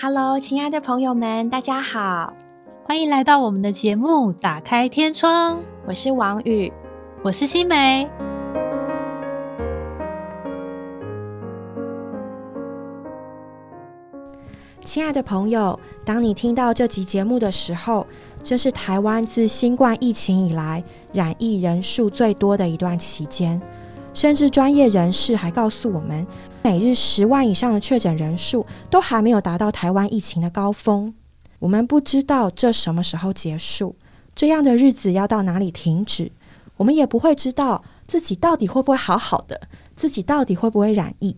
Hello，亲爱的朋友们，大家好，欢迎来到我们的节目《打开天窗》。我是王宇，我是新梅。亲爱的朋友，当你听到这集节目的时候，这是台湾自新冠疫情以来染疫人数最多的一段期间，甚至专业人士还告诉我们，每日十万以上的确诊人数都还没有达到台湾疫情的高峰。我们不知道这什么时候结束，这样的日子要到哪里停止，我们也不会知道自己到底会不会好好的，自己到底会不会染疫。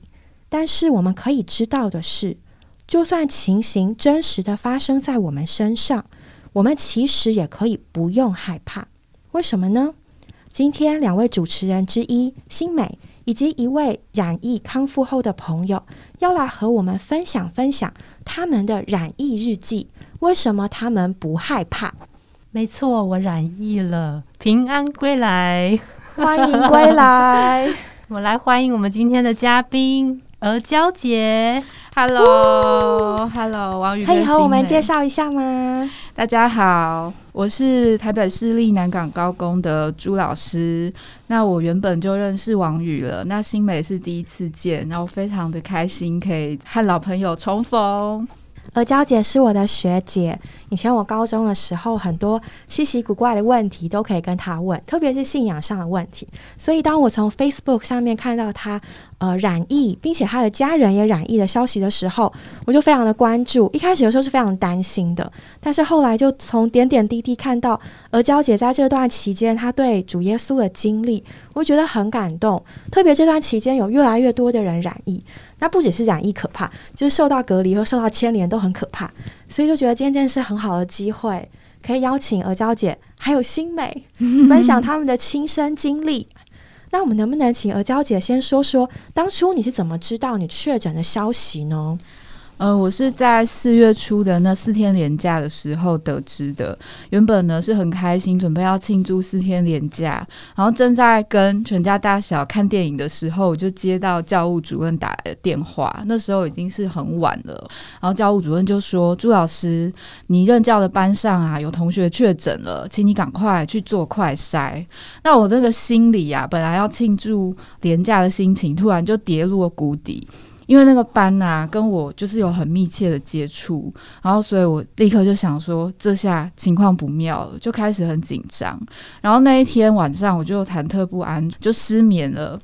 但是我们可以知道的是。就算情形真实的发生在我们身上，我们其实也可以不用害怕。为什么呢？今天两位主持人之一新美，以及一位染疫康复后的朋友，要来和我们分享分享他们的染疫日记。为什么他们不害怕？没错，我染疫了，平安归来，欢迎归来。我来欢迎我们今天的嘉宾。鹅娇姐，Hello，Hello，王宇，可以和我们介绍一下吗？大家好，我是台北市立南港高工的朱老师。那我原本就认识王宇了，那新美是第一次见，然后非常的开心可以和老朋友重逢。而娇姐是我的学姐，以前我高中的时候，很多稀奇古怪的问题都可以跟她问，特别是信仰上的问题。所以，当我从 Facebook 上面看到她呃染疫，并且她的家人也染疫的消息的时候，我就非常的关注。一开始有时候是非常担心的，但是后来就从点点滴滴看到而娇姐在这段期间她对主耶稣的经历，我觉得很感动。特别这段期间有越来越多的人染疫。那不只是染疫可怕，就是受到隔离和受到牵连都很可怕，所以就觉得今天真是很好的机会，可以邀请阿娇姐还有新美 分享他们的亲身经历。那我们能不能请阿娇姐先说说，当初你是怎么知道你确诊的消息呢？呃，我是在四月初的那四天连假的时候得知的。原本呢是很开心，准备要庆祝四天连假，然后正在跟全家大小看电影的时候，我就接到教务主任打来的电话。那时候已经是很晚了，然后教务主任就说：“朱老师，你任教的班上啊有同学确诊了，请你赶快去做快筛。”那我这个心里啊，本来要庆祝连假的心情，突然就跌入了谷底。因为那个班呐，跟我就是有很密切的接触，然后所以我立刻就想说，这下情况不妙了，就开始很紧张。然后那一天晚上，我就忐忑不安，就失眠了。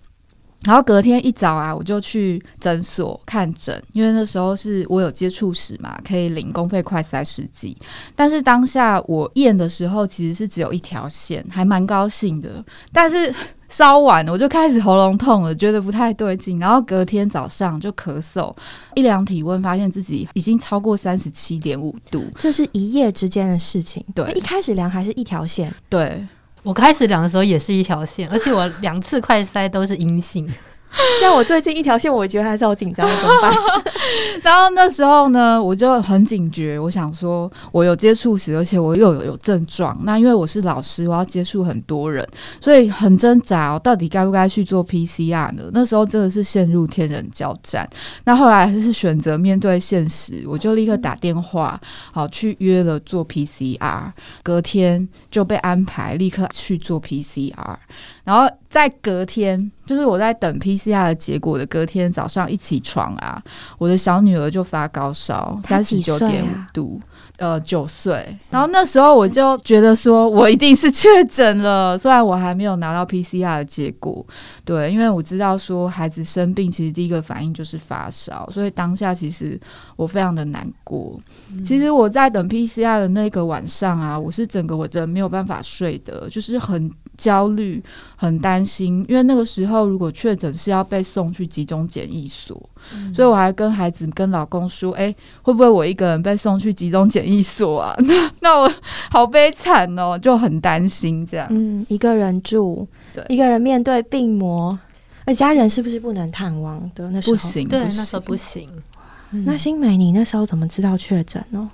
然后隔天一早啊，我就去诊所看诊，因为那时候是我有接触史嘛，可以领公费快筛试剂。但是当下我验的时候，其实是只有一条线，还蛮高兴的。但是 稍晚，我就开始喉咙痛了，觉得不太对劲。然后隔天早上就咳嗽，一量体温，发现自己已经超过三十七点五度。这是一夜之间的事情。对，一开始量还是一条线。对，我开始量的时候也是一条线，而且我两次快筛都是阴性。像我最近一条线，我觉得还是好紧张，怎么办？然后那时候呢，我就很警觉，我想说，我有接触史，而且我又有有症状。那因为我是老师，我要接触很多人，所以很挣扎，我到底该不该去做 PCR 呢？那时候真的是陷入天人交战。那后来是选择面对现实，我就立刻打电话，好去约了做 PCR，隔天就被安排立刻去做 PCR。然后在隔天，就是我在等 PCR 的结果的隔天早上一起床啊，我的小女儿就发高烧，三十九点五度，呃，九岁。然后那时候我就觉得说，我一定是确诊了，虽然我还没有拿到 PCR 的结果，对，因为我知道说孩子生病，其实第一个反应就是发烧，所以当下其实我非常的难过。其实我在等 PCR 的那个晚上啊，我是整个我的没有办法睡的，就是很。焦虑，很担心，因为那个时候如果确诊是要被送去集中检疫所，所以我还跟孩子、跟老公说：“哎，会不会我一个人被送去集中检疫所啊？” 那那我好悲惨哦，就很担心这样。嗯，一个人住，对，一个人面对病魔，而家人是不是不能探望的？那时候不行，对，那时候不行。那新美，你那时候怎么知道确诊呢？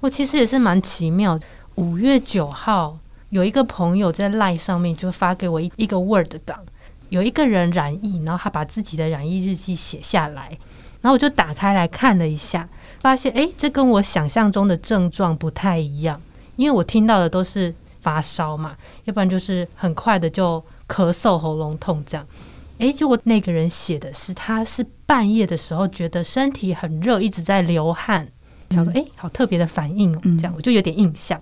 我其实也是蛮奇妙的，五月九号。有一个朋友在 Line 上面就发给我一一个 Word 档，有一个人染疫，然后他把自己的染疫日记写下来，然后我就打开来看了一下，发现诶，这跟我想象中的症状不太一样，因为我听到的都是发烧嘛，要不然就是很快的就咳嗽、喉咙痛这样。诶，结果那个人写的是，他是半夜的时候觉得身体很热，一直在流汗，想说诶，好特别的反应哦，这样我就有点印象。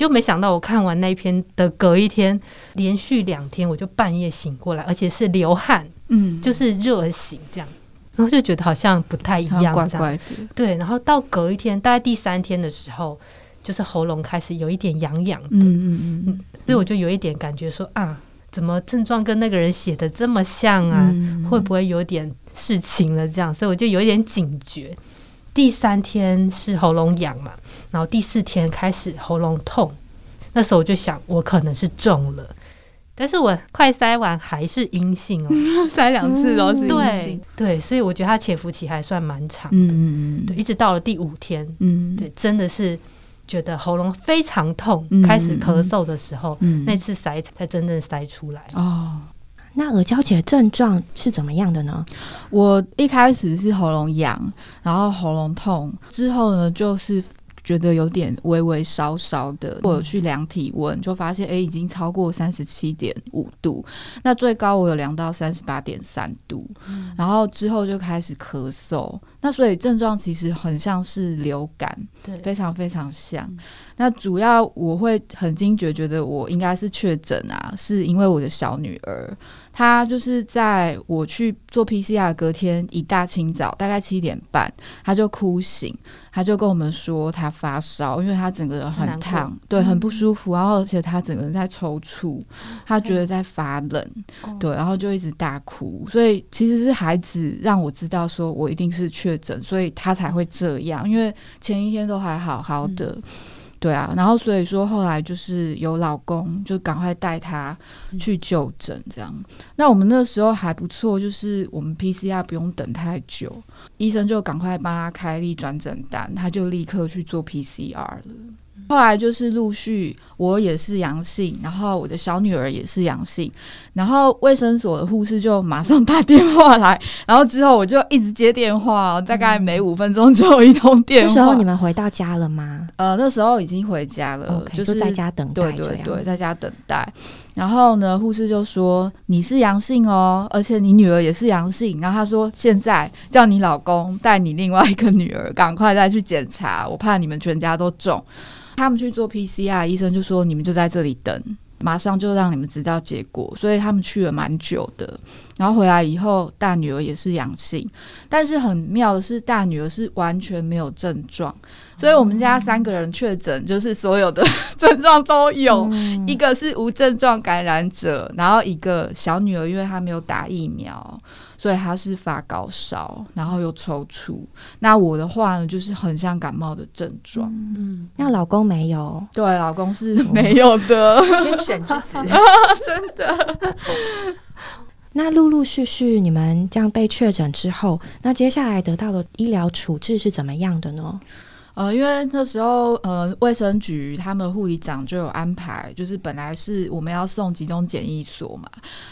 就没想到，我看完那一篇的隔一天，连续两天，我就半夜醒过来，而且是流汗，嗯，就是热醒这样，然后就觉得好像不太一样，怪怪的。对，然后到隔一天，大概第三天的时候，就是喉咙开始有一点痒痒的，嗯嗯嗯，所以我就有一点感觉说啊，怎么症状跟那个人写的这么像啊？会不会有点事情了？这样，所以我就有一点警觉。第三天是喉咙痒嘛。然后第四天开始喉咙痛，那时候我就想我可能是中了，但是我快筛完还是阴性哦，筛两次都是阴性，对，所以我觉得它潜伏期还算蛮长的，嗯嗯嗯，对，一直到了第五天，嗯，对，真的是觉得喉咙非常痛，开始咳嗽的时候，那次塞才真正塞出来。哦。那耳胶姐的症状是怎么样的呢？我一开始是喉咙痒，然后喉咙痛，之后呢就是。觉得有点微微烧烧的，我有去量体温，就发现哎，已经超过三十七点五度，那最高我有量到三十八点三度，然后之后就开始咳嗽，那所以症状其实很像是流感，对，非常非常像。那主要我会很惊觉，觉得我应该是确诊啊，是因为我的小女儿。他就是在我去做 PCR 隔天一大清早，大概七点半，他就哭醒，他就跟我们说他发烧，因为他整个人很烫，对，很不舒服，然后而且他整个人在抽搐，他觉得在发冷，对，然后就一直大哭，所以其实是孩子让我知道说我一定是确诊，所以他才会这样，因为前一天都还好好的。对啊，然后所以说后来就是有老公就赶快带他去就诊，这样。那我们那时候还不错，就是我们 PCR 不用等太久，医生就赶快帮他开立转诊单，他就立刻去做 PCR 了。后来就是陆续，我也是阳性，然后我的小女儿也是阳性，然后卫生所的护士就马上打电话来，然后之后我就一直接电话，大概每五分钟就有一通电话。那时候你们回到家了吗？呃，那时候已经回家了，就是在家等待。对对对，在家等待。然后呢，护士就说你是阳性哦，而且你女儿也是阳性。然后他说现在叫你老公带你另外一个女儿赶快再去检查，我怕你们全家都中。他们去做 PCR，医生就说你们就在这里等，马上就让你们知道结果。所以他们去了蛮久的，然后回来以后，大女儿也是阳性，但是很妙的是，大女儿是完全没有症状。所以我们家三个人确诊，就是所有的 症状都有。一个是无症状感染者，然后一个小女儿，因为她没有打疫苗。所以他是发高烧，然后又抽搐。那我的话呢，就是很像感冒的症状。嗯，那老公没有？对，老公是没有的。天选之子，真的。那陆陆续续你们这样被确诊之后，那接下来得到的医疗处置是怎么样的呢？呃，因为那时候呃，卫生局他们护理长就有安排，就是本来是我们要送集中检疫所嘛。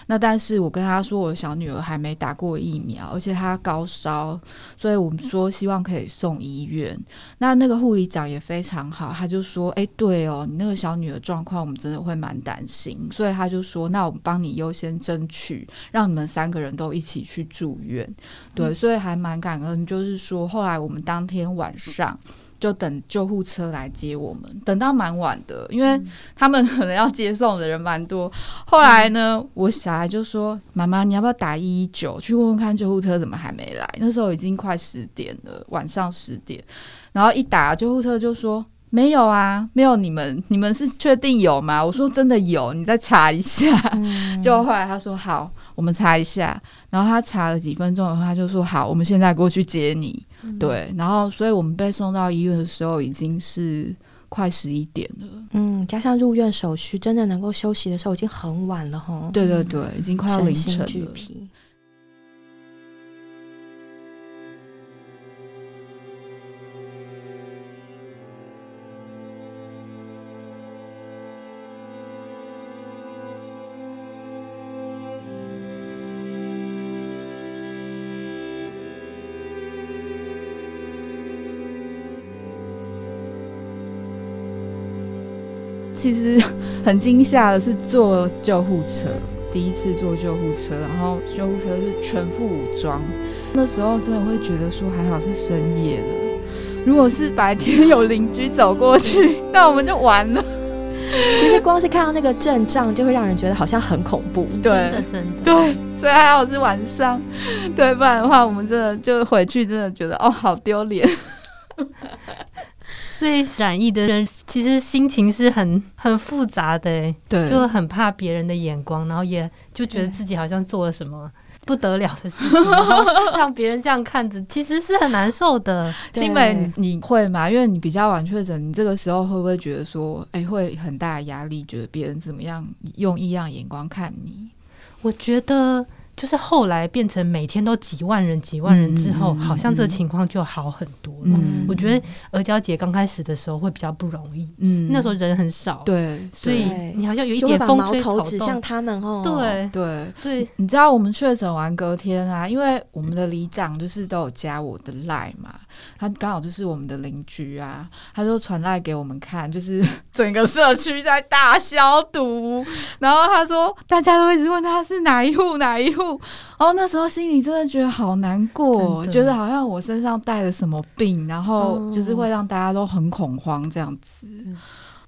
那但是我跟他说，我小女儿还没打过疫苗，而且她高烧，所以我们说希望可以送医院。那那个护理长也非常好，他就说：“哎，对哦，你那个小女儿状况，我们真的会蛮担心。”所以他就说：“那我们帮你优先争取，让你们三个人都一起去住院。”对，所以还蛮感恩。就是说，后来我们当天晚上。就等救护车来接我们，等到蛮晚的，因为他们可能要接送的人蛮多。后来呢，我小孩就说：“妈妈，你要不要打一一九去问问看救护车怎么还没来？”那时候已经快十点了，晚上十点。然后一打救护车就说：“没有啊，没有你们，你们是确定有吗？”我说：“真的有，你再查一下。” 就后来他说：“好，我们查一下。”然后他查了几分钟以后，他就说：“好，我们现在过去接你。”对，然后，所以我们被送到医院的时候已经是快十一点了。嗯，加上入院手续，真的能够休息的时候已经很晚了哈。对对对，已经快要凌晨了。其很惊吓的是坐救护车，第一次坐救护车，然后救护车是全副武装，那时候真的会觉得说还好是深夜的，如果是白天有邻居走过去，那我们就完了。其实光是看到那个阵仗，就会让人觉得好像很恐怖。真的真的。对，所以还好是晚上，对，不然的话，我们真的就回去，真的觉得哦，好丢脸。所以染疫的人其实心情是很很复杂的，对，就很怕别人的眼光，然后也就觉得自己好像做了什么不得了的事情，让别人这样看着，其实是很难受的。新美，你会吗？因为你比较晚确诊，你这个时候会不会觉得说，哎，会很大压力，觉得别人怎么样用异样眼光看你？我觉得。就是后来变成每天都几万人、几万人之后，好像这个情况就好很多了。我觉得阿娇姐刚开始的时候会比较不容易，嗯，那时候人很少，对，所以你好像有一点风吹草动，指向他们哦。对对。对，你知道我们确诊完隔天啊，因为我们的里长就是都有加我的赖嘛。他刚好就是我们的邻居啊，他就传来给我们看，就是 整个社区在大消毒，然后他说大家都一直问他是哪一户哪一户，哦，那时候心里真的觉得好难过，觉得好像我身上带了什么病，然后就是会让大家都很恐慌这样子。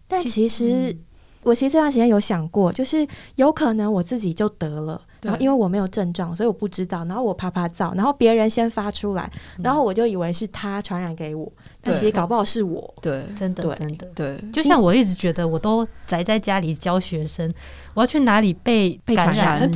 但其实我其实这段时间有想过，就是有可能我自己就得了。然后因为我没有症状，所以我不知道。然后我啪啪照，然后别人先发出来，然后我就以为是他传染给我，但其实搞不好是我。对，真的，真的，对。就像我一直觉得，我都宅在家里教学生，我要去哪里被被感染？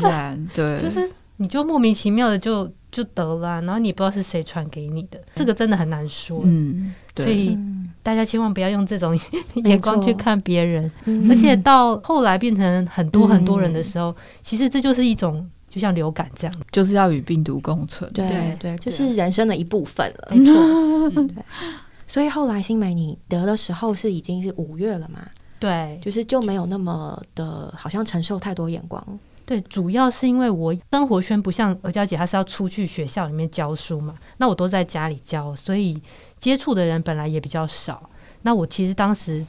对，就是你就莫名其妙的就就得了，然后你不知道是谁传给你的，这个真的很难说。嗯，所以大家千万不要用这种 眼光去看别人，而且到后来变成很多很多人的时候，其实这就是一种就像流感这样，就是要与病毒共存。对对，就是人生的一部分了。没错，对。所以后来新梅你得的时候是已经是五月了嘛？对，就是就没有那么的好像承受太多眼光。对，主要是因为我生活圈不像鹅娇姐，她是要出去学校里面教书嘛，那我都在家里教，所以接触的人本来也比较少。那我其实当时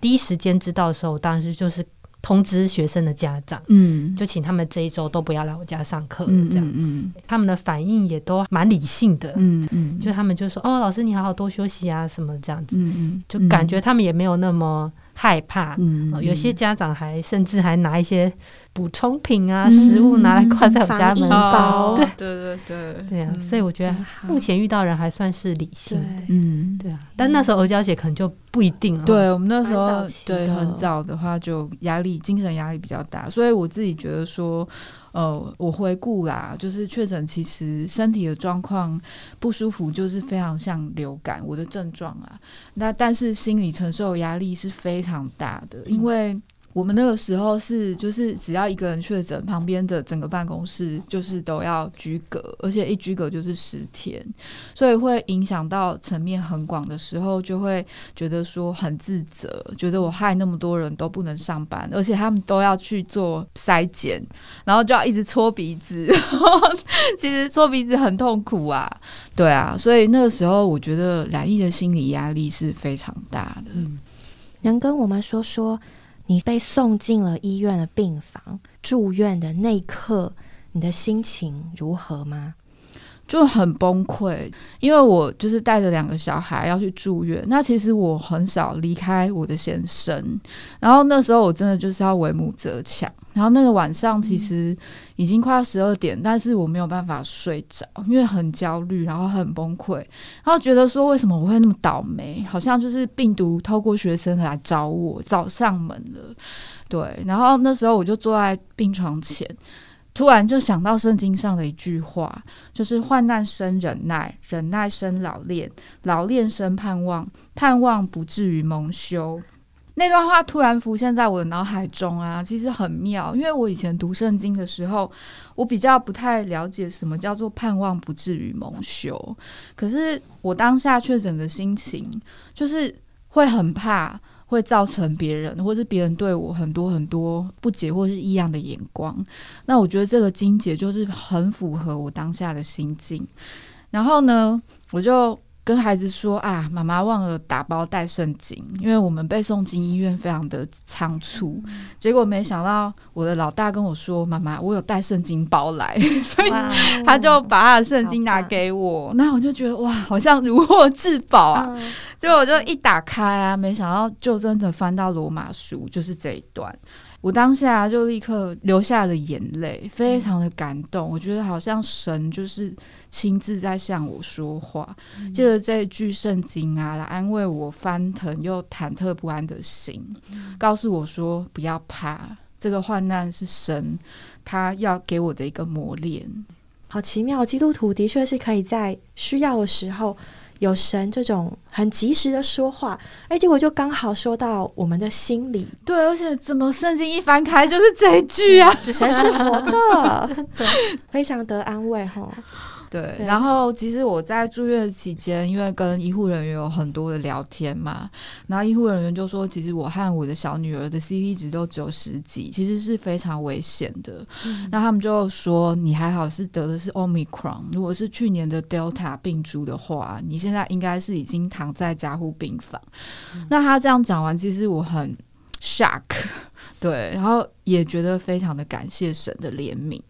第一时间知道的时候，当时就是通知学生的家长，嗯，就请他们这一周都不要来我家上课，这样，嗯，他们的反应也都蛮理性的，嗯嗯，就他们就说，哦，老师你好好多休息啊，什么这样子，嗯嗯，就感觉他们也没有那么害怕，嗯，有些家长还甚至还拿一些。补充品啊，食物拿来挂在我家门包。对对对对啊，所以我觉得目前遇到人还算是理性的。嗯，对啊。但那时候鹅娇姐可能就不一定了。对我们那时候对很早的话，就压力精神压力比较大。所以我自己觉得说，呃，我回顾啦，就是确诊其实身体的状况不舒服，就是非常像流感我的症状啊。那但是心理承受压力是非常大的，因为。我们那个时候是，就是只要一个人确诊，旁边的整个办公室就是都要居隔，而且一居隔就是十天，所以会影响到层面很广的时候，就会觉得说很自责，觉得我害那么多人都不能上班，而且他们都要去做筛检，然后就要一直搓鼻子，其实搓鼻子很痛苦啊，对啊，所以那个时候我觉得染疫的心理压力是非常大的。嗯，能跟我们说说？你被送进了医院的病房，住院的那一刻，你的心情如何吗？就很崩溃，因为我就是带着两个小孩要去住院。那其实我很少离开我的先生，然后那时候我真的就是要为母则强。然后那个晚上其实已经快要十二点，但是我没有办法睡着，因为很焦虑，然后很崩溃，然后觉得说为什么我会那么倒霉？好像就是病毒透过学生来找我，找上门了。对，然后那时候我就坐在病床前。突然就想到圣经上的一句话，就是“患难生忍耐，忍耐生老练，老练生盼望，盼望不至于蒙羞。”那段话突然浮现在我的脑海中啊，其实很妙，因为我以前读圣经的时候，我比较不太了解什么叫做盼望不至于蒙羞，可是我当下确诊的心情，就是会很怕。会造成别人，或是别人对我很多很多不解或是异样的眼光。那我觉得这个金姐就是很符合我当下的心境。然后呢，我就跟孩子说啊，妈妈忘了打包带圣经，因为我们被送进医院非常的仓促，结果没想到我的老大跟我说，妈妈，我有带圣经包来，所以他就把他的圣经拿给我，那我就觉得哇，好像如获至宝啊！嗯结果我就一打开啊，没想到就真的翻到罗马书，就是这一段。我当下就立刻流下了眼泪，非常的感动。我觉得好像神就是亲自在向我说话，借着这一句圣经啊，来安慰我翻腾又忐忑不安的心，告诉我说不要怕，这个患难是神他要给我的一个磨练。好奇妙，基督徒的确是可以在需要的时候有神这种很及时的说话，哎，结果就刚好说到我们的心里，对，而且怎么圣经一翻开就是这一句啊？神是活的，非常得安慰哈。对，对然后其实我在住院期间，因为跟医护人员有很多的聊天嘛，然后医护人员就说，其实我和我的小女儿的 CT 值都只有十几，其实是非常危险的。那他们就说，你还好是得的是 Omicron，如果是去年的 Delta 病株的话，你现在应该是已经躺在加护病房。那他这样讲完，其实我很 shock，对，然后也觉得非常的感谢神的怜悯，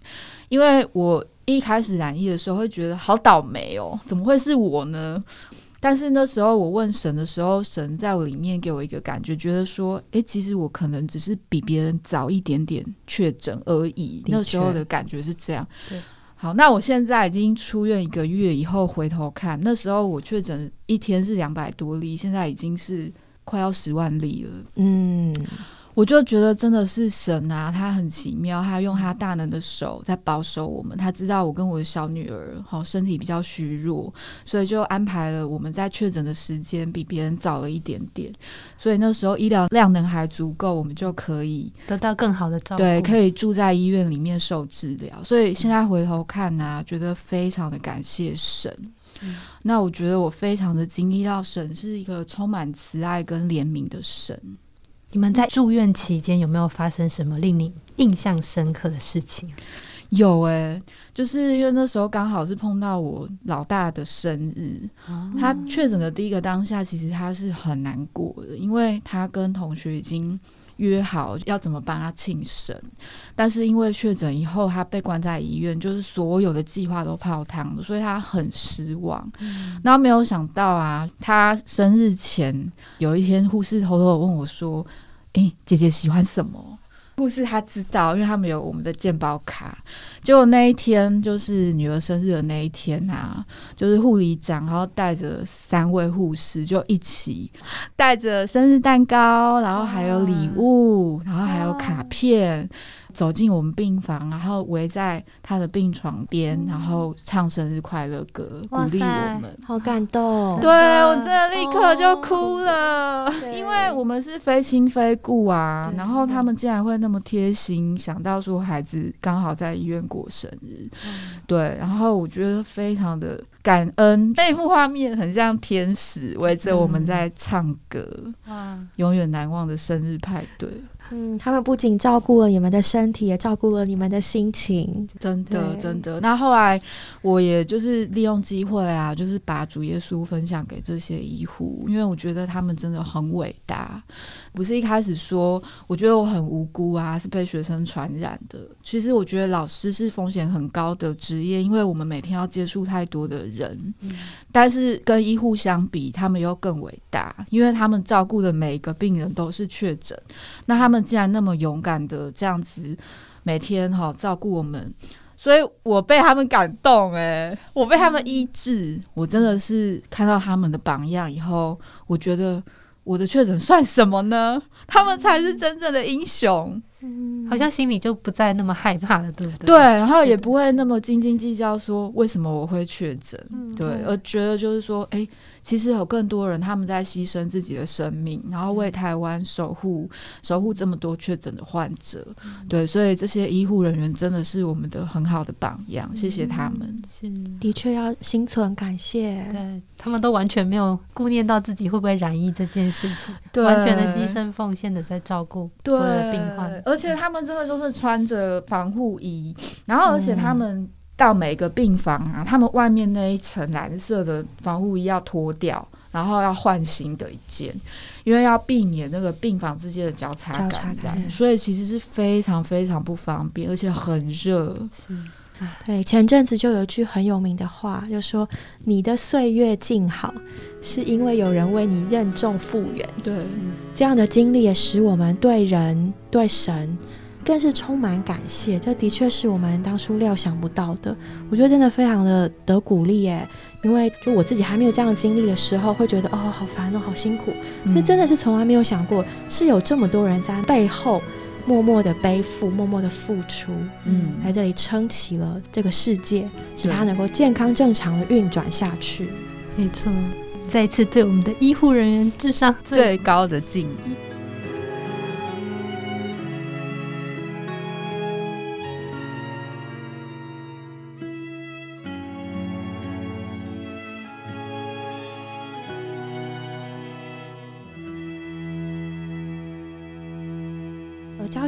因为我一开始染疫的时候会觉得好倒霉哦，怎么会是我呢？但是那时候我问神的时候，神在我里面给我一个感觉，觉得说，诶，其实我可能只是比别人早一点点确诊而已。那时候的感觉是这样。对。好，那我现在已经出院一个月以后回头看，那时候我确诊一天是两百多例，现在已经是快要十万例了。嗯，我就觉得真的是神啊，他很奇妙，他用他大能的手在保守我们。他知道我跟我的小女儿好身体比较虚弱，所以就安排了我们在确诊的时间比别人早了一点点。所以那时候医疗量能还足够，我们就可以得到更好的照顾。对可以住在医院里面受治疗。所以现在回头看呢、觉得非常的感谢神。嗯那我觉得我非常的经历到神是一个充满慈爱跟怜悯的神。你们在住院期间有没有发生什么令你印象深刻的事情？有诶、就是因为那时候刚好是碰到我老大的生日，他确诊的第一个当下，其实他是很难过的，因为他跟同学已经约好要怎么帮他庆生，但是因为确诊以后，他被关在医院，就是所有的计划都泡汤了，所以他很失望。然后没有想到啊，他生日前有一天，护士偷偷的问我说：“诶、姐姐喜欢什么？”护士她知道，因为他们有我们的健保卡。结果那一天就是女儿生日的那一天啊，就是护理长，然后带着三位护士就一起带着生日蛋糕，然后还有礼物，然后还有卡片。走进我们病房，然后围在他的病床边，然后唱生日快乐歌，鼓励我们。好感动。对我真的立刻就哭了，对因为我们是非亲非故啊，然后他们竟然会那么贴心，想到说孩子刚好在医院过生日，对，然后我觉得非常的感恩，那一幅画面很像天使围着我们在唱歌，哇，永远难忘的生日派对，嗯，他们不仅照顾了你们的身体，也照顾了你们的心情。真的真的。那后来我也就是利用机会啊，就是把主耶稣分享给这些医护，因为我觉得他们真的很伟大。不是一开始说，我觉得我很无辜啊，是被学生传染的。其实我觉得老师是风险很高的职业，因为我们每天要接触太多的人。但是跟医护相比，他们又更伟大，因为他们照顾的每一个病人都是确诊。那他们竟然那么勇敢的这样子，每天哈、照顾我们。所以我被他们感动诶、我被他们医治，我真的是看到他们的榜样以后，我觉得我的确诊算什么呢？他们才是真正的英雄。嗯好像心里就不再那么害怕了，对不对？对，然后也不会那么斤斤计较，说为什么我会确诊，对，而觉得就是说，哎、其实有更多人他们在牺牲自己的生命，然后为台湾守护守护这么多确诊的患者，对，所以这些医护人员真的是我们的很好的榜样，谢谢他们。是，的确要心存感谢。对他们都完全没有顾念到自己会不会染疫这件事情，完全的牺牲奉献的在照顾所有的病患。而且他们真的就是穿着防护衣，然后而且他们到每个病房啊，他们外面那一层蓝色的防护衣要脱掉，然后要换新的一件，因为要避免那个病房之间的交叉交叉感染，感染所以其实是非常非常不方便，而且很热。对，前阵子就有一句很有名的话，就说你的岁月静好，是因为有人为你任重复原。对，这样的经历也使我们对人、对神更是充满感谢。这的确是我们当初料想不到的。我觉得真的非常的得鼓励耶，因为就我自己还没有这样的经历的时候，会觉得哦好烦哦，好辛苦。那、真的是从来没有想过，是有这么多人在背后默默的背负、默默的付出，嗯，在这里撑起了这个世界，使它能够健康正常的运转下去。没错。再一次对我们的医护人员致上最高的敬意。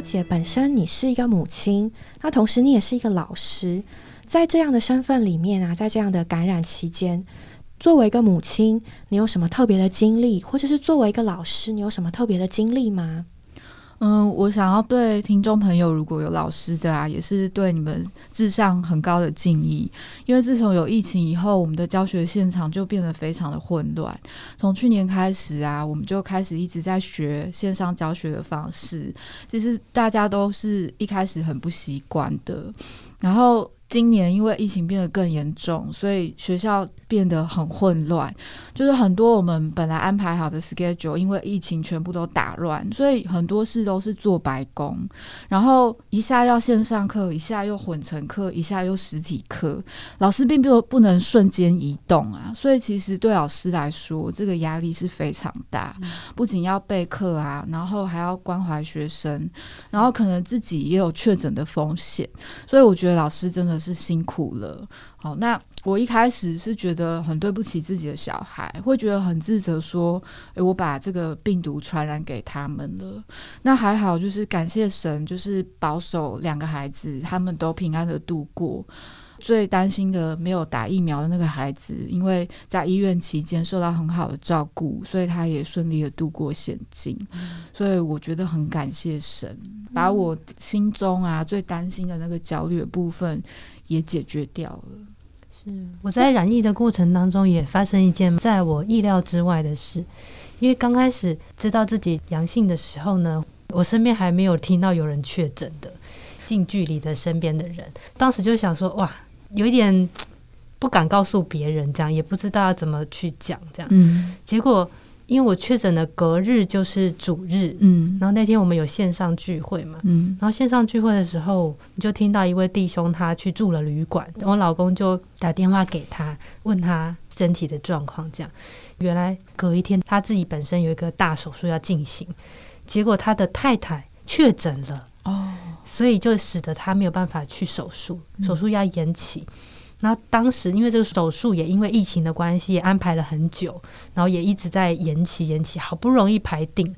且本身你是一个母亲，那同时你也是一个老师，在这样的身份里面啊，在这样的感染期间，作为一个母亲，你有什么特别的经历，或者是作为一个老师，你有什么特别的经历吗？嗯，我想要对听众朋友，如果有老师的啊，也是对你们致上很高的敬意。因为自从有疫情以后，我们的教学现场就变得非常的混乱。从去年开始啊，我们就开始一直在学线上教学的方式，其实大家都是一开始很不习惯的。然后今年因为疫情变得更严重，所以学校变得很混乱，就是很多我们本来安排好的 schedule，因为疫情全部都打乱，所以很多事都是做白工，然后一下要线上课，一下又混成课，一下又实体课，老师并不不能瞬间移动啊，所以其实对老师来说，这个压力是非常大，不仅要备课啊，然后还要关怀学生，然后可能自己也有确诊的风险，所以我觉得老师真的是辛苦了。好，那我一开始是觉得很对不起自己的小孩，会觉得很自责，说，诶，我把这个病毒传染给他们了。那还好，就是感谢神，就是保守两个孩子，他们都平安的度过。最担心的没有打疫苗的那个孩子，因为在医院期间受到很好的照顾，所以他也顺利的度过险境。所以我觉得很感谢神，把我心中啊最担心的那个焦虑的部分也解决掉了。是我在染疫的过程当中，也发生一件在我意料之外的事。因为刚开始知道自己阳性的时候呢，我身边还没有听到有人确诊的，近距离的身边的人，当时就想说，哇，有一点不敢告诉别人，这样也不知道要怎么去讲，这样。嗯。结果因为我确诊的隔日就是主日，嗯。然后那天我们有线上聚会嘛，嗯。然后线上聚会的时候，你就听到一位弟兄他去住了旅馆，我老公就打电话给他，问他身体的状况。这样，原来隔一天他自己本身有一个大手术要进行，结果他的太太确诊了，哦，所以就使得他没有办法去手术，手术要延期。然后当时因为这个手术也因为疫情的关系也安排了很久，然后也一直在延期延期，好不容易排定，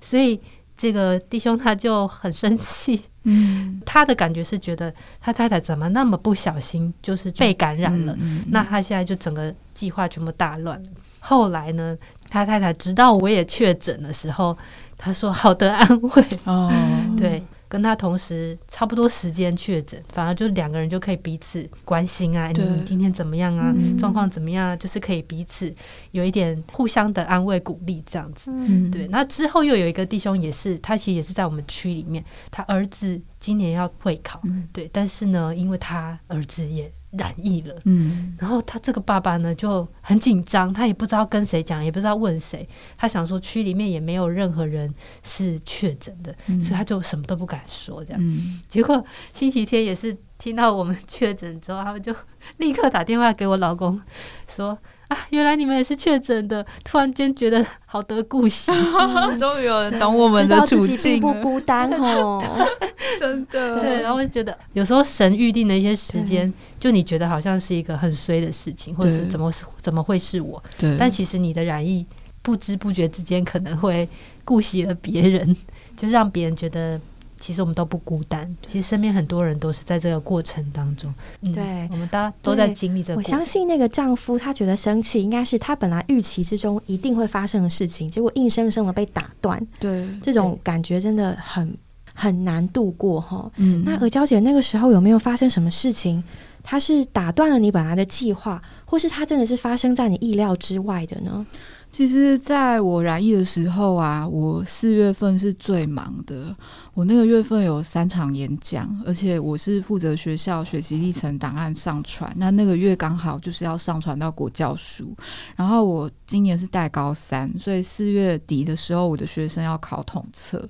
所以这个弟兄他就很生气，嗯，他的感觉是觉得他太太怎么那么不小心，就是被感染了，嗯那他现在就整个计划全部大乱。了。后来呢，他太太直到我也确诊的时候，他说好的安慰，哦，对，跟他同时差不多时间确诊，反而就两个人就可以彼此关心啊，你你今天怎么样啊嗯，状况怎么样啊，就是可以彼此有一点互相的安慰鼓励这样子。嗯。对，，那之后又有一个弟兄也是，他其实也是在我们区里面，他儿子今年要会考，嗯。对，但是呢，因为他儿子也染疫了。嗯然后他这个爸爸呢就很紧张，他也不知道跟谁讲，也不知道问谁。他想说区里面也没有任何人是确诊的，嗯所以他就什么都不敢说。这样，嗯结果星期天也是听到我们确诊之后，他们就立刻打电话给我老公说：“啊，原来你们也是确诊的。”突然间觉得好得顾惜。终于有人懂我们的知道自己处境了，并不孤单哦。真的对，然后就觉得有时候神预定的一些时间，就你觉得好像是一个很衰的事情，或者是怎么怎么会是我？对，但其实你的染疫不知不觉之间可能会顾惜了别人，就让别人觉得其实我们都不孤单，其实身边很多人都是在这个过程当中，嗯对我们大家都在经历这个我。相信那个丈夫，他觉得生气，应该是他本来预期之中一定会发生的事情，结果硬生生的被打断，对，这种感觉真的很很难度过哈。嗯那何娇姐那个时候有没有发生什么事情？他是打断了你本来的计划，或是他真的是发生在你意料之外的呢？其实，在我染疫的时候啊，我四月份是最忙的。我那个月份有三场演讲，而且我是负责学校学习历程档案上传。那那个月刚好就是要上传到国教书。然后我今年是带高三，所以四月底的时候，我的学生要考统测。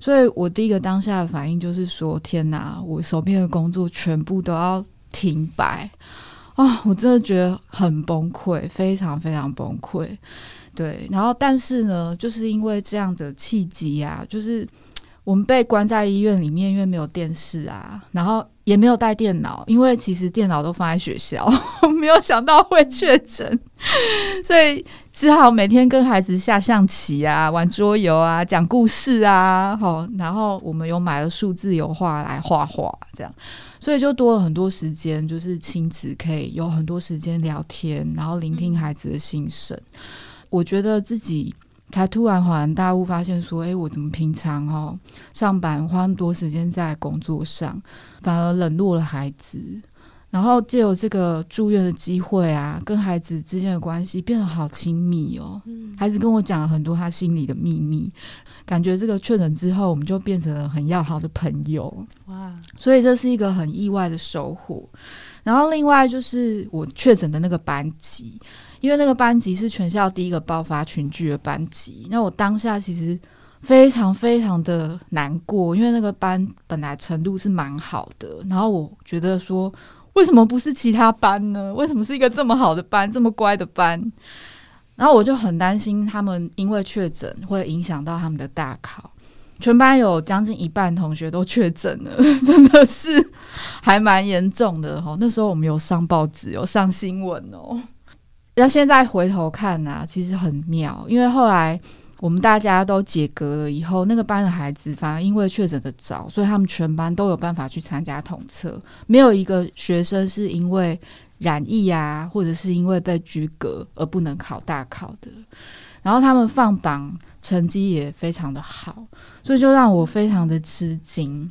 所以我第一个当下的反应就是说：天哪，我手边的工作全部都要停摆啊！我真的觉得很崩溃，非常非常崩溃。对，然后但是呢，就是因为这样的契机啊，就是我们被关在医院里面，因为没有电视啊，然后也没有带电脑，因为其实电脑都放在学校，没有想到会确诊，所以只好每天跟孩子下象棋啊、玩桌游啊、讲故事啊，好，然后我们有买了数字油画来画画，这样，所以就多了很多时间，就是亲子可以有很多时间聊天，然后聆听孩子的心声。我觉得自己才突然恍然大悟，发现说，诶，我怎么平常哦上班花那么多时间在工作上，反而冷落了孩子。然后借由这个住院的机会啊，跟孩子之间的关系变得好亲密哦。孩子跟我讲了很多他心里的秘密，感觉这个确诊之后，我们就变成了很要好的朋友。哇，所以这是一个很意外的收获。然后另外就是我确诊的那个班级，因为那个班级是全校第一个爆发群聚的班级，那我当下其实非常非常的难过，因为那个班本来程度是蛮好的，然后我觉得说，为什么不是其他班呢？为什么是一个这么好的班，这么乖的班？然后我就很担心他们因为确诊会影响到他们的大考。全班有将近一半同学都确诊了，真的是还蛮严重的哦。那时候我们有上报纸，有上新闻哦。那现在回头看啊，其实很妙，因为后来我们大家都解隔了以后，那个班的孩子反而因为确诊的早，所以他们全班都有办法去参加统测，没有一个学生是因为染疫啊，或者是因为被居隔而不能考大考的。然后他们放榜成绩也非常的好，所以就让我非常的吃惊。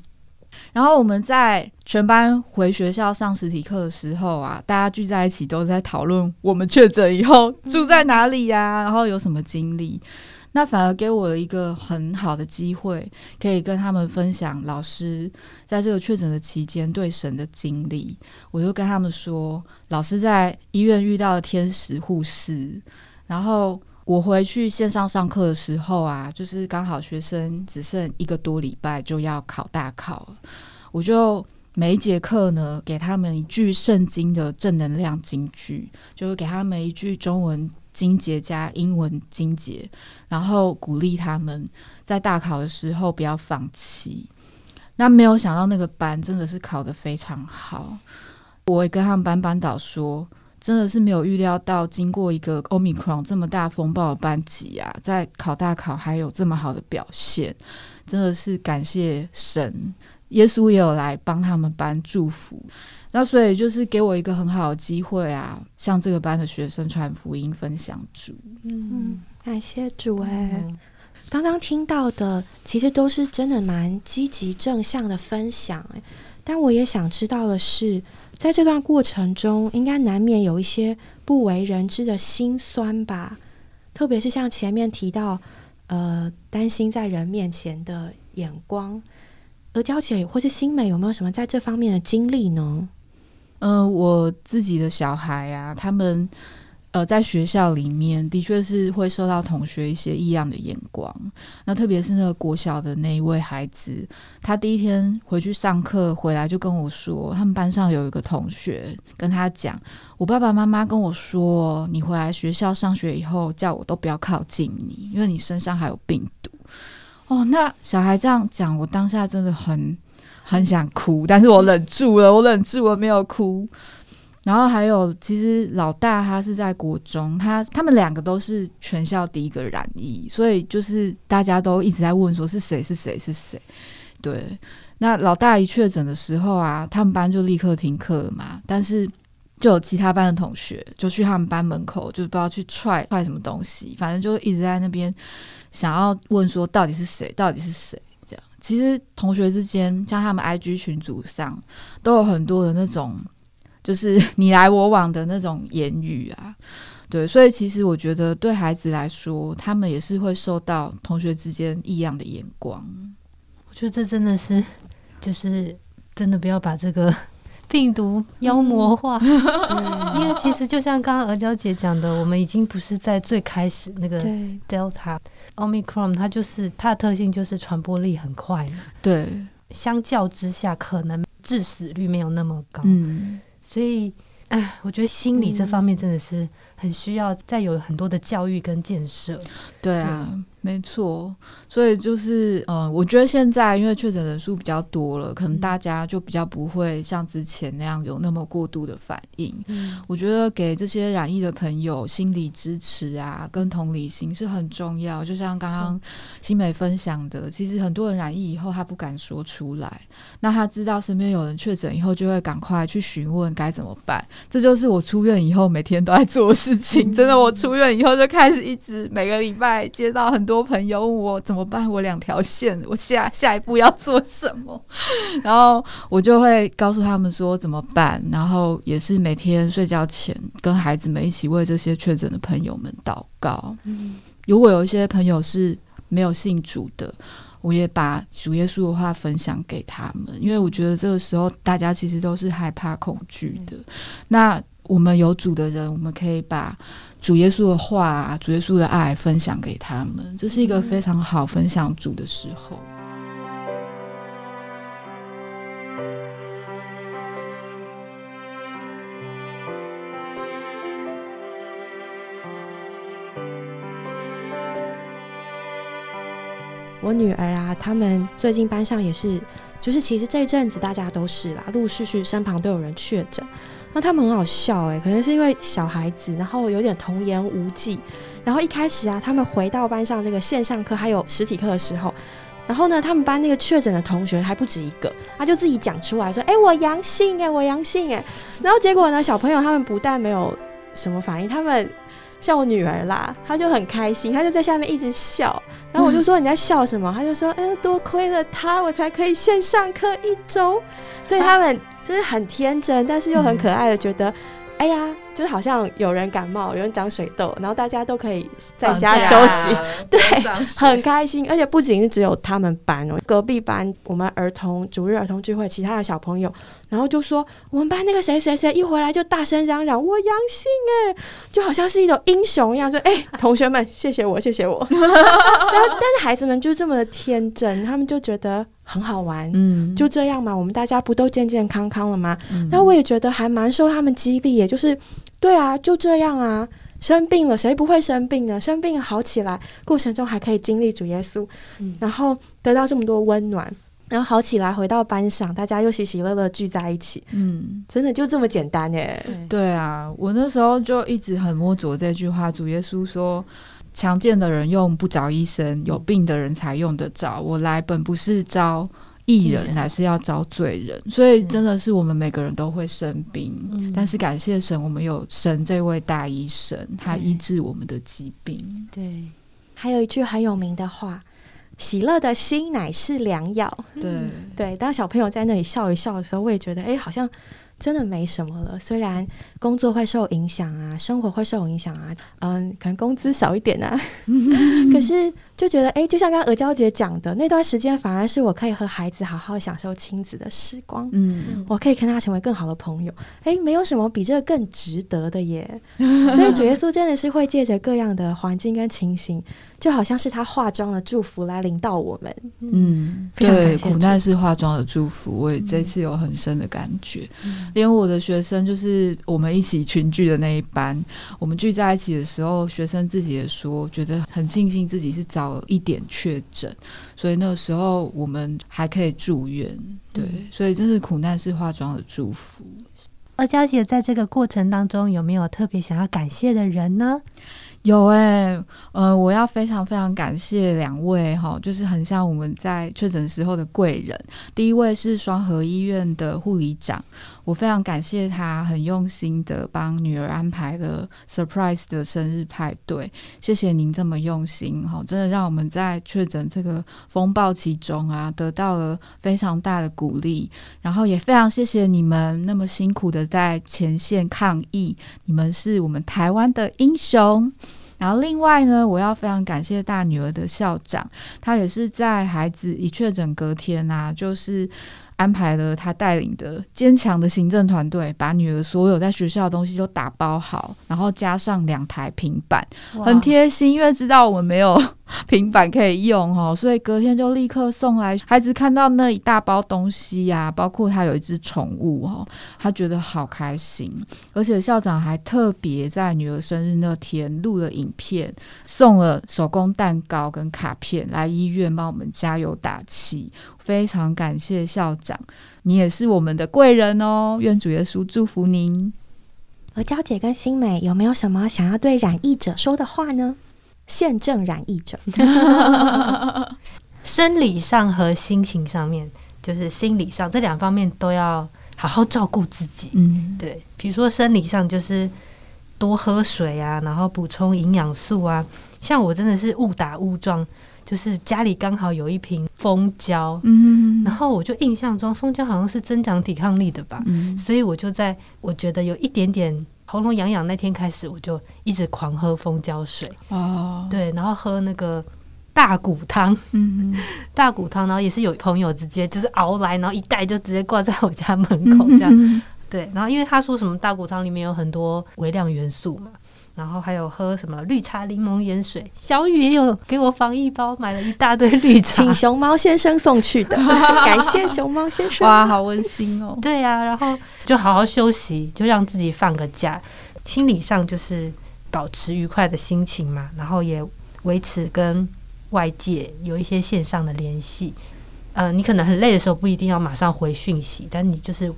然后我们在全班回学校上实体课的时候啊，大家聚在一起都在讨论我们确诊以后住在哪里呀、然后有什么经历。那反而给我了一个很好的机会，可以跟他们分享老师在这个确诊的期间对神的经历。我就跟他们说，老师在医院遇到了天使护士，然后我回去线上上课的时候啊，就是刚好学生只剩一个多礼拜就要考大考了，我就每一节课呢给他们一句圣经的正能量金句，就是给他们一句中文金节加英文金节，然后鼓励他们在大考的时候不要放弃。那没有想到那个班真的是考得非常好，我也跟他们班班导说。真的是没有预料到，经过一个 Omicron 这么大风暴的班级啊，在考大考还有这么好的表现，真的是感谢神，耶稣也有来帮他们班祝福。那所以就是给我一个很好的机会啊，向这个班的学生传福音、分享主。嗯，感谢主哎、嗯刚刚听到的其实都是真的蛮积极正向的分享哎，但我也想知道的是，在这段过程中，应该难免有一些不为人知的辛酸吧？特别是像前面提到，呃，担心在人面前的眼光。而娇姐或是新美有没有什么在这方面的经历呢？嗯、我自己的小孩啊，他们呃在学校里面的确是会受到同学一些异样的眼光。那特别是那个国小的那一位孩子，他第一天回去上课回来就跟我说，他们班上有一个同学跟他讲，我爸爸妈妈跟我说，你回来学校上学以后，叫我都不要靠近你，因为你身上还有病毒。哦，那小孩这样讲，我当下真的很很想哭，但是我忍住了，我忍住了，没有哭。然后还有，其实老大他是在国中，他他们两个都是全校第一个染疫，所以就是大家都一直在问说是谁是谁是谁。对，那老大一确诊的时候啊，他们班就立刻停课了嘛。但是就有其他班的同学就去他们班门口，就不知道去踹踹什么东西，反正就一直在那边想要问说到底是谁，到底是谁这样。其实同学之间，像他们 IG 群组上都有很多的那种，就是 你来我往的那种言语啊。对，所以其实我觉得对孩子来说，他们也是会受到同学之间异样的眼光。我觉得这真的是，就是真的不要把这个 病毒妖魔化，因为其实就像刚刚鹅娇姐讲的，我们已经不是在最开始那个 Delta Omicron，它就是它的特性就是传播力很快嘛。对，相较之下，可能致死率没有那么高。嗯，所以，哎，我觉得心理这方面真的是。很需要再有很多的教育跟建设，对啊，没错。所以就是，嗯，我觉得现在因为确诊人数比较多了，可能大家就比较不会像之前那样有那么过度的反应。嗯，我觉得给这些染疫的朋友心理支持啊，跟同理心是很重要。就像刚刚新美分享的，其实很多人染疫以后他不敢说出来，那他知道身边有人确诊以后，就会赶快去询问该怎么办。这就是我出院以后每天都在做的事。事情真的，我出院以后就开始一直每个礼拜接到很多朋友问我怎么办，我两条线，我下下一步要做什么，然后我就会告诉他们说怎么办，然后也是每天睡觉前跟孩子们一起为这些确诊的朋友们祷告。嗯，如果有一些朋友是没有信主的，我也把主耶稣的话分享给他们，因为我觉得这个时候大家其实都是害怕、恐惧的。那我们有主的人，我们可以把主耶稣的话、主耶稣的爱分享给他们，这是一个非常好分享主的时候。我女儿啊，他们最近班上也是，就是其实这一阵子大家都是啦，陆陆续续身旁都有人确诊。那他们很好笑哎，可能是因为小孩子，然后有点童言无忌。然后一开始啊，他们回到班上这个线上课还有实体课的时候，然后呢，他们班那个确诊的同学还不止一个，他就自己讲出来说：“哎，我阳性哎，我阳性哎。”然后结果呢，小朋友他们不但没有什么反应，他们像我女儿啦，她就很开心，她就在下面一直笑。然后我就说：“你在笑什么？”她就说：“哎，多亏了他，我才可以线上课一周。”所以他们。就是很天真，但是又很可爱的，觉得，哎呀。就是好像有人感冒，有人长水痘，然后大家都可以在家休息，对，很开心。而且不仅是只有他们班哦，隔壁班我们儿童主日儿童聚会，其他的小朋友，然后就说我们班那个谁谁谁一回来就大声嚷嚷我阳性哎，就好像是一种英雄一样，说哎同学们谢谢我谢谢我。然后但是孩子们就这么的天真，他们就觉得很好玩，嗯，就这样嘛，我们大家不都健健康康了吗？那我也觉得还蛮受他们激励，也就是。对啊，就这样啊，生病了谁不会生病呢？生病好起来，过程中还可以经历主耶稣，然后得到这么多温暖，然后好起来，回到班上，大家又喜喜乐乐聚在一起，嗯，真的就这么简单耶。对啊，我那时候就一直很摸着这句话，主耶稣说：“强健的人用不着医生，有病的人才用得着。我来本不是招。”艺人还是要遭罪人，所以真的是我们每个人都会生病，但是感谢神，我们有神这位大医生，他医治我们的疾病。对，还有一句很有名的话：“喜乐的心乃是良药。”对对，当小朋友在那里笑一笑的时候，我也觉得，哎，好像。真的没什么了，虽然工作会受影响啊，生活会受影响啊，嗯，可能工资少一点啊，可是就觉得，哎，就像刚刚鹅娇姐讲的，那段时间反而是我可以和孩子好好享受亲子的时光，嗯，我可以跟他成为更好的朋友，哎，没有什么比这个更值得的耶。所以主耶稣真的是会借着各样的环境跟情形。就好像是他化妆的祝福来领导我们，嗯，对，苦难是化妆的祝福，我也这次有很深的感觉。连我的学生，就是我们一起群聚的那一班，我们聚在一起的时候，学生自己也说，觉得很庆幸自己是早一点确诊，所以那个时候我们还可以住院。对，所以真是苦难是化妆的祝福。二娇姐在这个过程当中有没有特别想要感谢的人呢？有哎、呃，我要非常非常感谢两位哈，就是很像我们在确诊时候的贵人。第一位是双河医院的护理长，我非常感谢他很用心的帮女儿安排了 surprise 的生日派对，谢谢您这么用心哈，真的让我们在确诊这个风暴其中啊，得到了非常大的鼓励。然后也非常谢谢你们那么辛苦的在前线抗疫，你们是我们台湾的英雄。然后另外呢，我要非常感谢大女儿的校长，他也是在孩子一确诊隔天啊，就是安排了他带领的坚强的行政团队，把女儿所有在学校的东西都打包好，然后加上两台平板，很贴心，因为知道我们没有 平板可以用哦，所以隔天就立刻送来。孩子看到那一大包东西呀、包括他有一只宠物哦，他觉得好开心。而且校长还特别在女儿生日那天录了影片，送了手工蛋糕跟卡片来医院帮我们加油打气。非常感谢校长，你也是我们的贵人哦。愿主耶稣祝福您。而娇姐跟新美有没有什么想要对染疫者说的话呢？现正染疫者，生理上和心情上面，就是心理上这两方面都要好好照顾自己。嗯，对，比如说生理上就是多喝水啊，然后补充营养素啊。像我真的是误打误撞，就是家里刚好有一瓶蜂胶，嗯。然后我就印象中蜂胶好像是增强抵抗力的吧，嗯。所以我就在我觉得有一点点喉咙痒痒那天开始，我就一直狂喝蜂胶水，哦，对，然后喝那个大骨汤，嗯 大骨汤，然后也是有朋友直接就是熬来，然后一袋就直接挂在我家门嗯口这样。对，然后因为他说什么大骨汤里面有很多微量元素嘛，然后还有喝什么绿茶柠檬盐水，小雨也有给我防疫包，买了一大堆绿茶请。熊猫先生送去的，感谢熊猫先生。哇，好温馨哦。对呀、然后就好好休息，就让自己放个假，心理上就是保持愉快的心情嘛，然后也维持跟外界有一些线上的联系。呃，你可能很累的时候不一定要马上回讯息，但你就是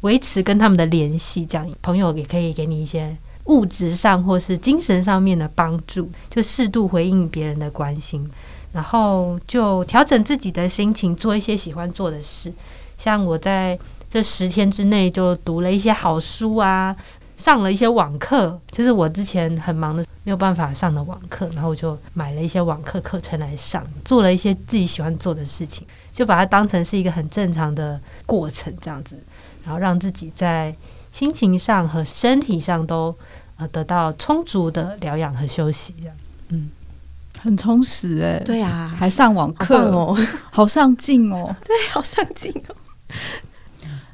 维持跟他们的联系，这样朋友也可以给你一些物质上或是精神上面的帮助，就适度回应别人的关心，然后就调整自己的心情，做一些喜欢做的事。像我在这十天之内就读了一些好书啊，上了一些网课，就是我之前很忙的没有办法上的网课，然后我就买了一些网课课程来上，做了一些自己喜欢做的事情，就把它当成是一个很正常的过程这样子，然后让自己在心情上和身体上都呃得到充足的疗养和休息，这样。很充实哎，对啊，还上网课，哦，好上进哦。对，好上进哦。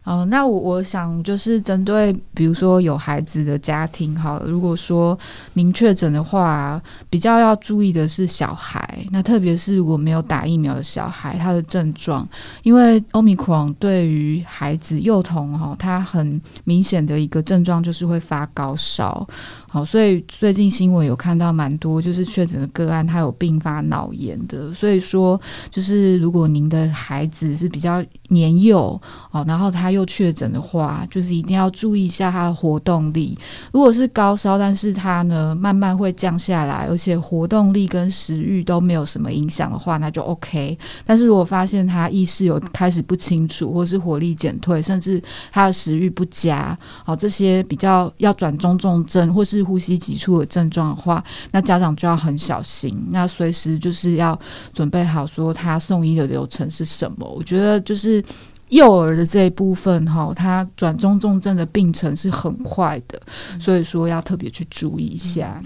哦，那我我想就是针对比如说有孩子的家庭，哈，如果说您确诊的话，比较要注意的是小孩，那特别是如果没有打疫苗的小孩，他的症状，因为欧米狂对于孩子幼童哈、他很明显的一个症状就是会发高烧，好，所以最近新闻有看到蛮多就是确诊的个案，他有并发脑炎的，所以说就是如果您的孩子是比较年幼哦，然后他又确诊的话，就是一定要注意一下他的活动力。如果是高烧，但是他呢慢慢会降下来，而且活动力跟食欲都没有什么影响的话，那就 OK。但是如果发现他意识有开始不清楚，或是活力减退，甚至他的食欲不佳，好、这些比较要转中重症或是呼吸急促的症状的话，那家长就要很小心，那随时就是要准备好说他送医的流程是什么。我觉得就是幼儿的这一部分哈，他转中重症的病程是很快的，所以说要特别去注意一下。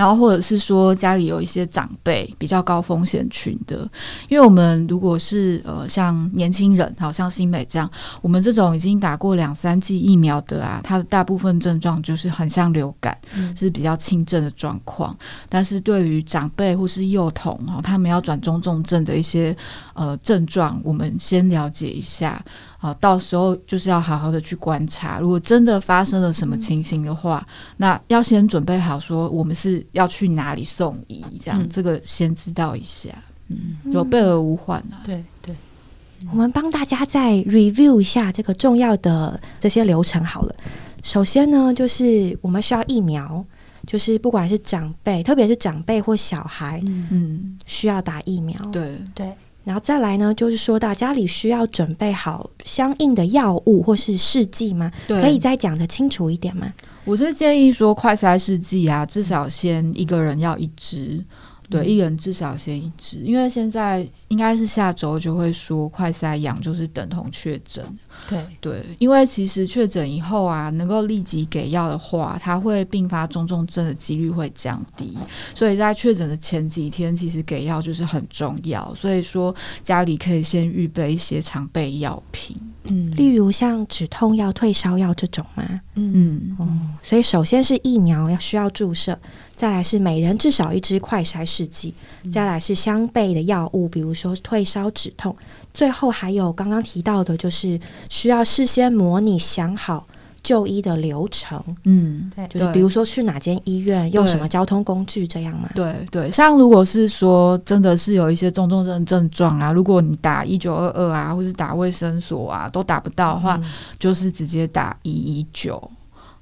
然后或者是说家里有一些长辈比较高风险群的，因为我们如果是呃像年轻人，好像新美这样，我们这种已经打过两三剂疫苗的啊，它的大部分症状就是很像流感，嗯是比较轻症的状况。但是对于长辈或是幼童哈，他们要转中重症的一些呃症状，我们先了解一下。好，到时候就是要好好的去观察。如果真的发生了什么情形的话，那要先准备好，说我们是要去哪里送医，这样、嗯这个先知道一下。嗯，有备而无患啊。对对，我们帮大家再 review 一下这个重要的这些流程好了。首先呢，就是我们需要疫苗，就是不管是长辈，特别是长辈或小孩，嗯，需要打疫苗。对，对，然后再来呢，就是说到家里需要准备好相应的药物或是试剂吗？可以再讲的清楚一点吗？我是建议说，快筛试剂啊，至少先一个人要一支，对，嗯一人至少先一支，因为现在应该是下周就会说快筛阳就是等同确诊，对，对，因为其实确诊以后啊，能够立即给药的话，它会并发中重症的几率会降低，所以在确诊的前几天，其实给药就是很重要。所以说家里可以先预备一些常备药品。嗯例如像止痛药、退烧药这种吗？嗯嗯，哦，所以首先是疫苗要需要注射，再来是每人至少一支快筛试剂，再来是相备的药物，比如说退烧、止痛，最后还有刚刚提到的，就是需要事先模拟想好就医的流程，嗯，对就是比如说去哪间医院，用什么交通工具这样嘛。对对，像如果是说真的是有一些重重症症状啊，如果你打一九二二啊，或是打卫生所啊，都打不到的话，就是直接打一一九。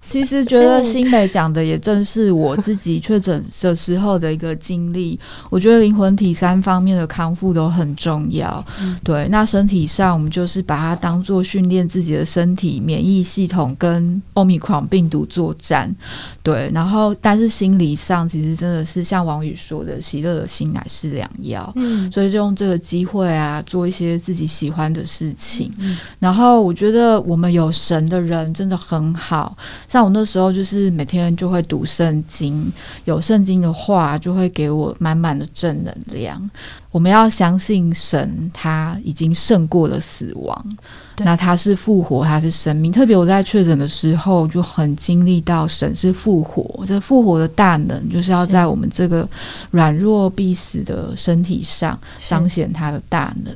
其实觉得新北讲的也正是我自己确诊的时候的一个经历。我觉得灵魂体三方面的康复都很重要。对，那身体上我们就是把它当做训练自己的身体免疫系统跟欧米狂病毒作战。对，然后但是心理上其实真的是像王宇说的，喜乐的心乃是良药。嗯所以就用这个机会啊，做一些自己喜欢的事情。嗯然后我觉得我们有神的人真的很好，像我那时候就是每天就会读圣经，有圣经的话就会给我满满的正能量。我们要相信神，他已经胜过了死亡。那他是复活，他是生命。特别我在确诊的时候，就很经历到神是复活，这复活的大能，就是要在我们这个软弱必死的身体上彰显他的大能。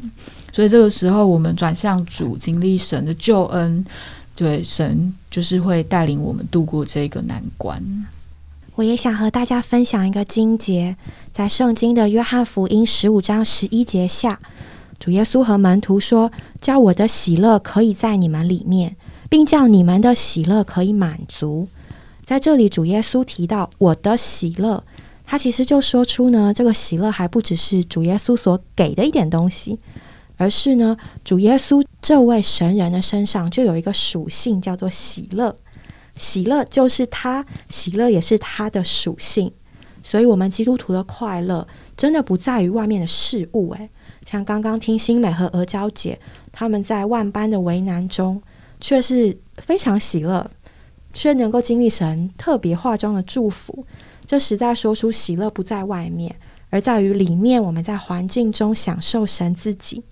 所以这个时候，我们转向主，经历神的救恩，对神就是会带领我们度过这个难关。我也想和大家分享一个经节，在圣经的约翰福音十五章十一节下，主耶稣和门徒说：“叫我的喜乐可以在你们里面，并叫你们的喜乐可以满足。”在这里，主耶稣提到“我的喜乐”，他其实就说出呢，这个喜乐还不只是主耶稣所给的一点东西，而是呢，主耶稣这位神人的身上就有一个属性，叫做喜乐。喜乐就是他，喜乐也是他的属性。所以，我们基督徒的快乐真的不在于外面的事物。诶，像刚刚听新美和鹅娇姐他们在万般的为难中，却是非常喜乐，却能够经历神特别化妆的祝福。这实在说出喜乐不在外面，而在于里面。我们在环境中享受神自己。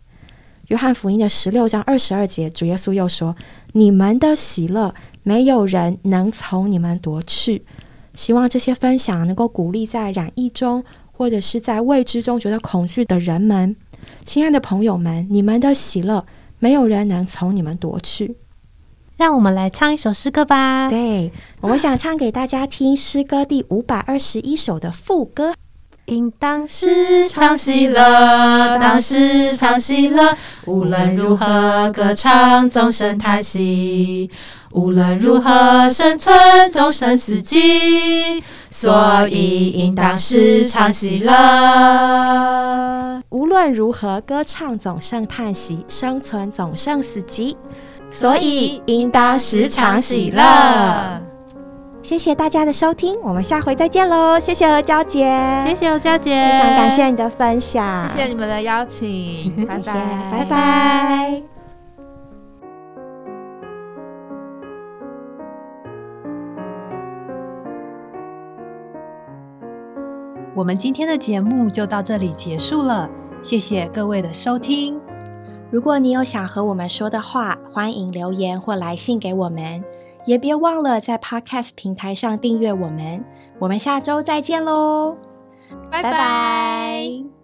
约翰福音的十六章二十二节，主耶稣又说：“你们的喜乐。”没有人能从你们夺去。希望这些分享能够鼓励在染疫中或者是在未知中觉得恐惧的人们。亲爱的朋友们，你们的喜乐没有人能从你们夺去。让我们来唱一首诗歌吧。对，我想唱给大家听诗歌第五百二十一首的副歌。应当时常喜乐，当时常喜乐，无论如何歌唱，总生叹息。无论如何生存，总生死机，所以应当时常喜乐。无论如何歌唱，总胜叹息；生存总胜死机，所以应当时常喜乐。谢谢大家的收听，我们下回再见喽！谢谢何娇姐，谢谢何娇姐，非常感谢你的分享，谢谢你们的邀请，拜谢谢拜，拜拜。我们今天的节目就到这里结束了，谢谢各位的收听。如果你有想和我们说的话，欢迎留言或来信给我们，也别忘了在 Podcast 平台上订阅我们。我们下周再见喽，拜拜。拜